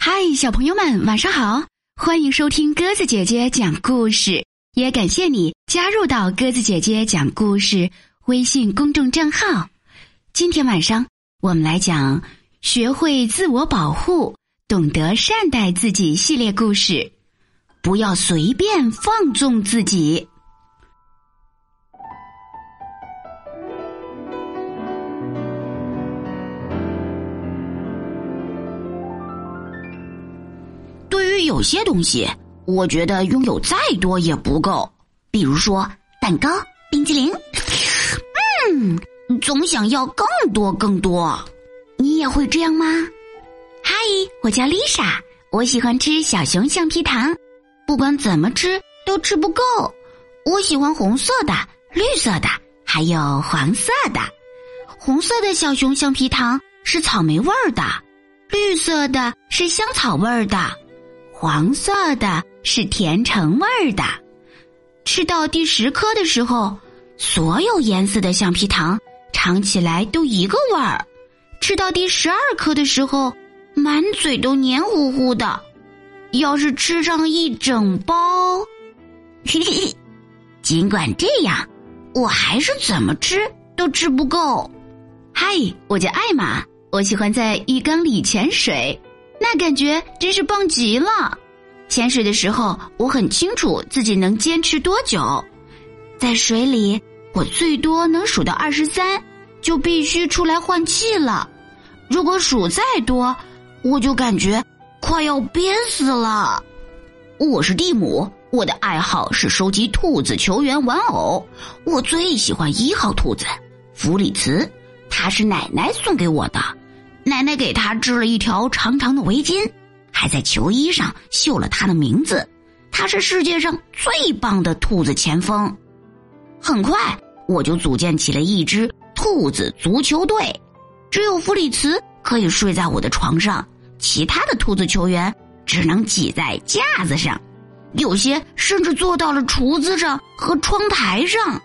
嗨，小朋友们，晚上好！欢迎收听鸽子姐姐讲故事，也感谢你加入到鸽子姐姐讲故事微信公众账号。今天晚上我们来讲学会自我保护、懂得善待自己系列故事，不要随便放纵自己。有些东西，我觉得拥有再多也不够。比如说蛋糕、冰激凌，嗯，总想要更多更多。你也会这样吗？嗨，我叫丽莎，我喜欢吃小熊橡皮糖，不管怎么吃都吃不够。我喜欢红色的、绿色的，还有黄色的。红色的小熊橡皮糖是草莓味儿的，绿色的是香草味儿的。黄色的是甜橙味儿的，吃到第十颗的时候，所有颜色的橡皮糖尝起来都一个味儿；吃到第十二颗的时候，满嘴都黏糊糊的。要是吃上一整包，嘿嘿，尽管这样，我还是怎么吃都吃不够。嗨，我叫艾玛，我喜欢在浴缸里潜水。那感觉真是棒极了！潜水的时候，我很清楚自己能坚持多久。在水里，我最多能数到二十三，就必须出来换气了。如果数再多，我就感觉快要憋死了。我是蒂姆，我的爱好是收集兔子球员玩偶。我最喜欢一号兔子弗里茨，他是奶奶送给我的。奶奶给他织了一条长长的围巾，还在球衣上绣了他的名字。他是世界上最棒的兔子前锋。很快，我就组建起了一支兔子足球队。只有弗里茨可以睡在我的床上，其他的兔子球员只能挤在架子上，有些甚至坐到了厨子上和窗台上。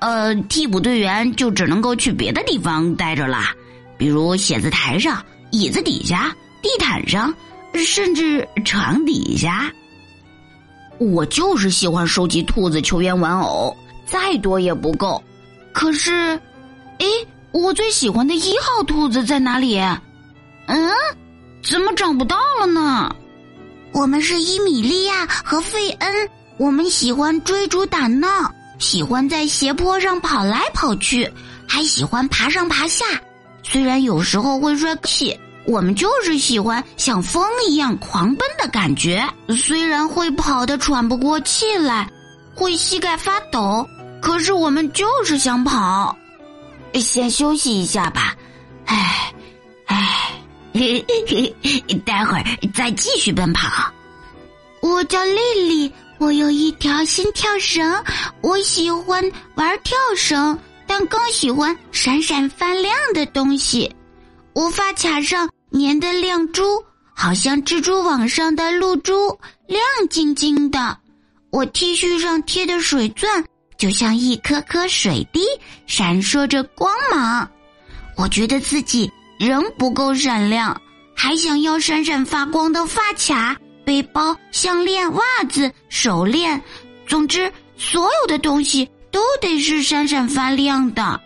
呃，替补队员就只能够去别的地方待着啦。比如写字台上、椅子底下、地毯上，甚至床底下。我就是喜欢收集兔子球员玩偶，再多也不够。可是，诶，我最喜欢的一号兔子在哪里？嗯，怎么找不到了呢？我们是伊米利亚和费恩，我们喜欢追逐打闹，喜欢在斜坡上跑来跑去，还喜欢爬上爬下。虽然有时候会摔气，我们就是喜欢像风一样狂奔的感觉。虽然会跑得喘不过气来，会膝盖发抖，可是我们就是想跑。先休息一下吧，唉，唉，待会儿再继续奔跑。我叫丽丽，我有一条心跳绳，我喜欢玩跳绳。但更喜欢闪闪发亮的东西。我发卡上粘的亮珠，好像蜘蛛网上的露珠，亮晶晶的。我 T 恤上贴的水钻，就像一颗颗水滴，闪烁着光芒。我觉得自己仍不够闪亮，还想要闪闪发光的发卡、背包、项链、袜子、手链，总之，所有的东西。都得是闪闪发亮的，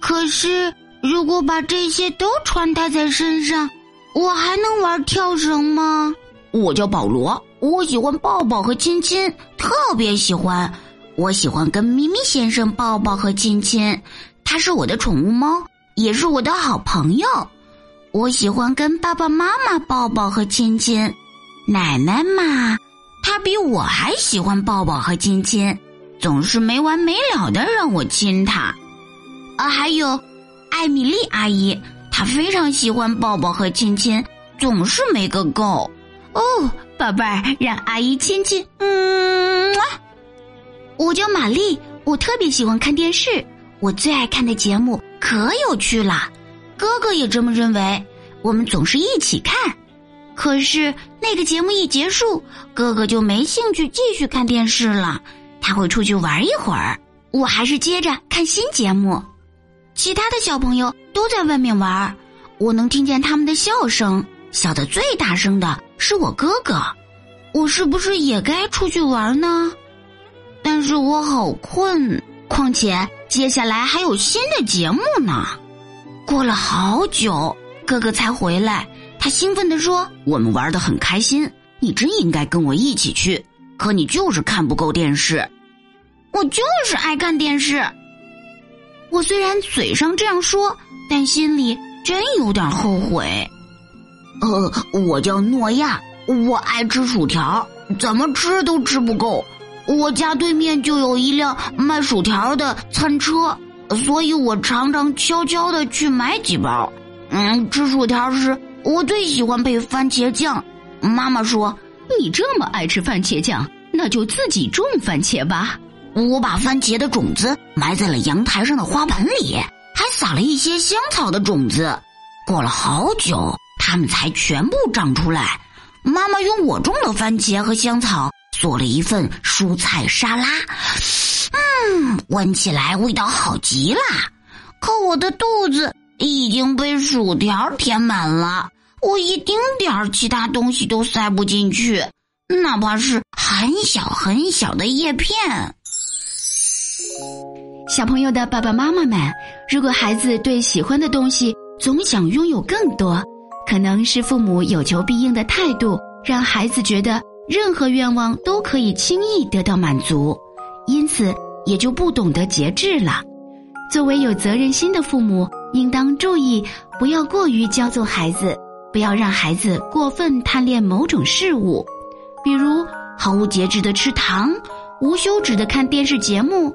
可是如果把这些都穿戴在身上，我还能玩跳绳吗？我叫保罗，我喜欢抱抱和亲亲，特别喜欢。我喜欢跟咪咪先生抱抱和亲亲，他是我的宠物猫，也是我的好朋友。我喜欢跟爸爸妈妈抱抱和亲亲，奶奶嘛，她比我还喜欢抱抱和亲亲。总是没完没了的让我亲她，啊，还有艾米丽阿姨，她非常喜欢抱抱和亲亲，总是没个够。哦，宝贝儿，让阿姨亲亲。嗯，我叫玛丽，我特别喜欢看电视，我最爱看的节目可有趣了。哥哥也这么认为，我们总是一起看。可是那个节目一结束，哥哥就没兴趣继续看电视了。他会出去玩一会儿，我还是接着看新节目。其他的小朋友都在外面玩，我能听见他们的笑声，笑得最大声的是我哥哥。我是不是也该出去玩呢？但是我好困，况且接下来还有新的节目呢。过了好久，哥哥才回来。他兴奋地说：“我们玩的很开心，你真应该跟我一起去。可你就是看不够电视。”我就是爱看电视。我虽然嘴上这样说，但心里真有点后悔。呃，我叫诺亚，我爱吃薯条，怎么吃都吃不够。我家对面就有一辆卖薯条的餐车，所以我常常悄悄的去买几包。嗯，吃薯条时我最喜欢配番茄酱。妈妈说：“你这么爱吃番茄酱，那就自己种番茄吧。”我把番茄的种子埋在了阳台上的花盆里，还撒了一些香草的种子。过了好久，它们才全部长出来。妈妈用我种的番茄和香草做了一份蔬菜沙拉，嗯，闻起来味道好极了。可我的肚子已经被薯条填满了，我一丁点儿其他东西都塞不进去，哪怕是很小很小的叶片。小朋友的爸爸妈妈们，如果孩子对喜欢的东西总想拥有更多，可能是父母有求必应的态度，让孩子觉得任何愿望都可以轻易得到满足，因此也就不懂得节制了。作为有责任心的父母，应当注意不要过于骄纵孩子，不要让孩子过分贪恋某种事物，比如毫无节制的吃糖，无休止的看电视节目。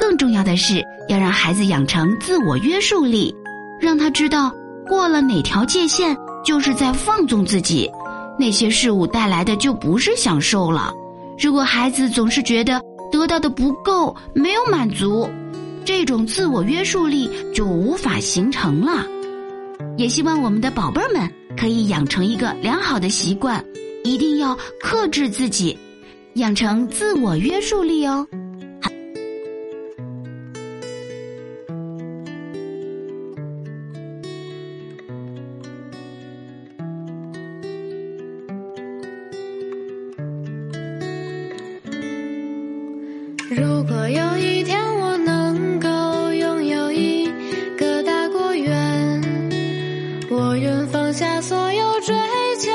更重要的是，要让孩子养成自我约束力，让他知道过了哪条界限就是在放纵自己，那些事物带来的就不是享受了。如果孩子总是觉得得到的不够，没有满足，这种自我约束力就无法形成了。也希望我们的宝贝儿们可以养成一个良好的习惯，一定要克制自己，养成自我约束力哦。如果有一天我能够拥有一个大果园，我愿放下所有追求，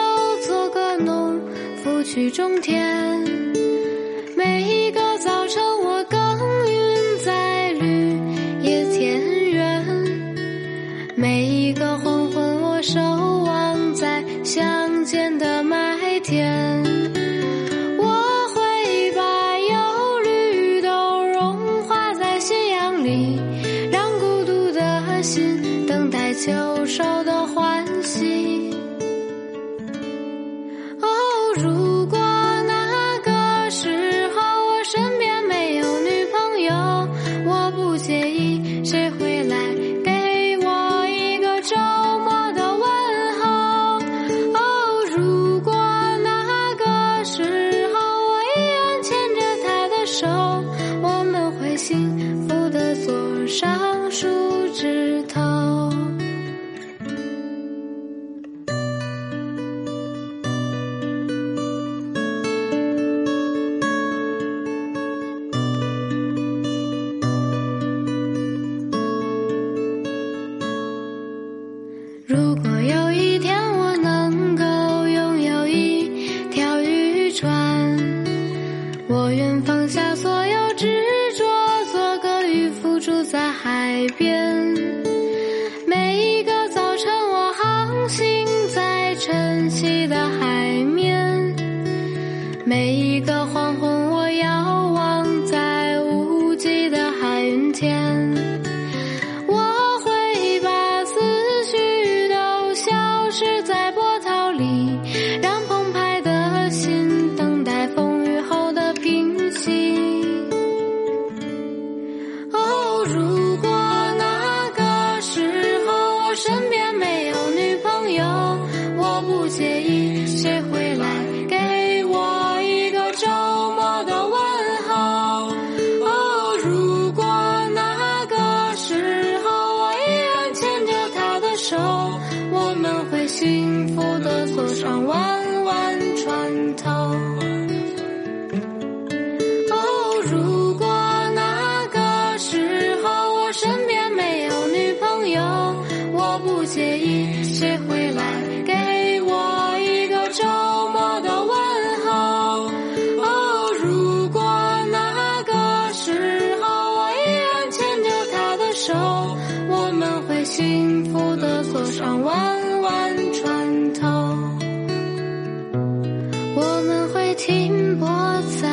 做个农夫去种田。每一个早晨，你让孤独的心等待秋收的花海边。每一个早晨，我航行在晨曦的海面；每一我不介意谁会来给我一个周末的问候。哦，如果那个时候我依然牵着她的手，我们会幸福的坐上弯弯船头。我们会停泊在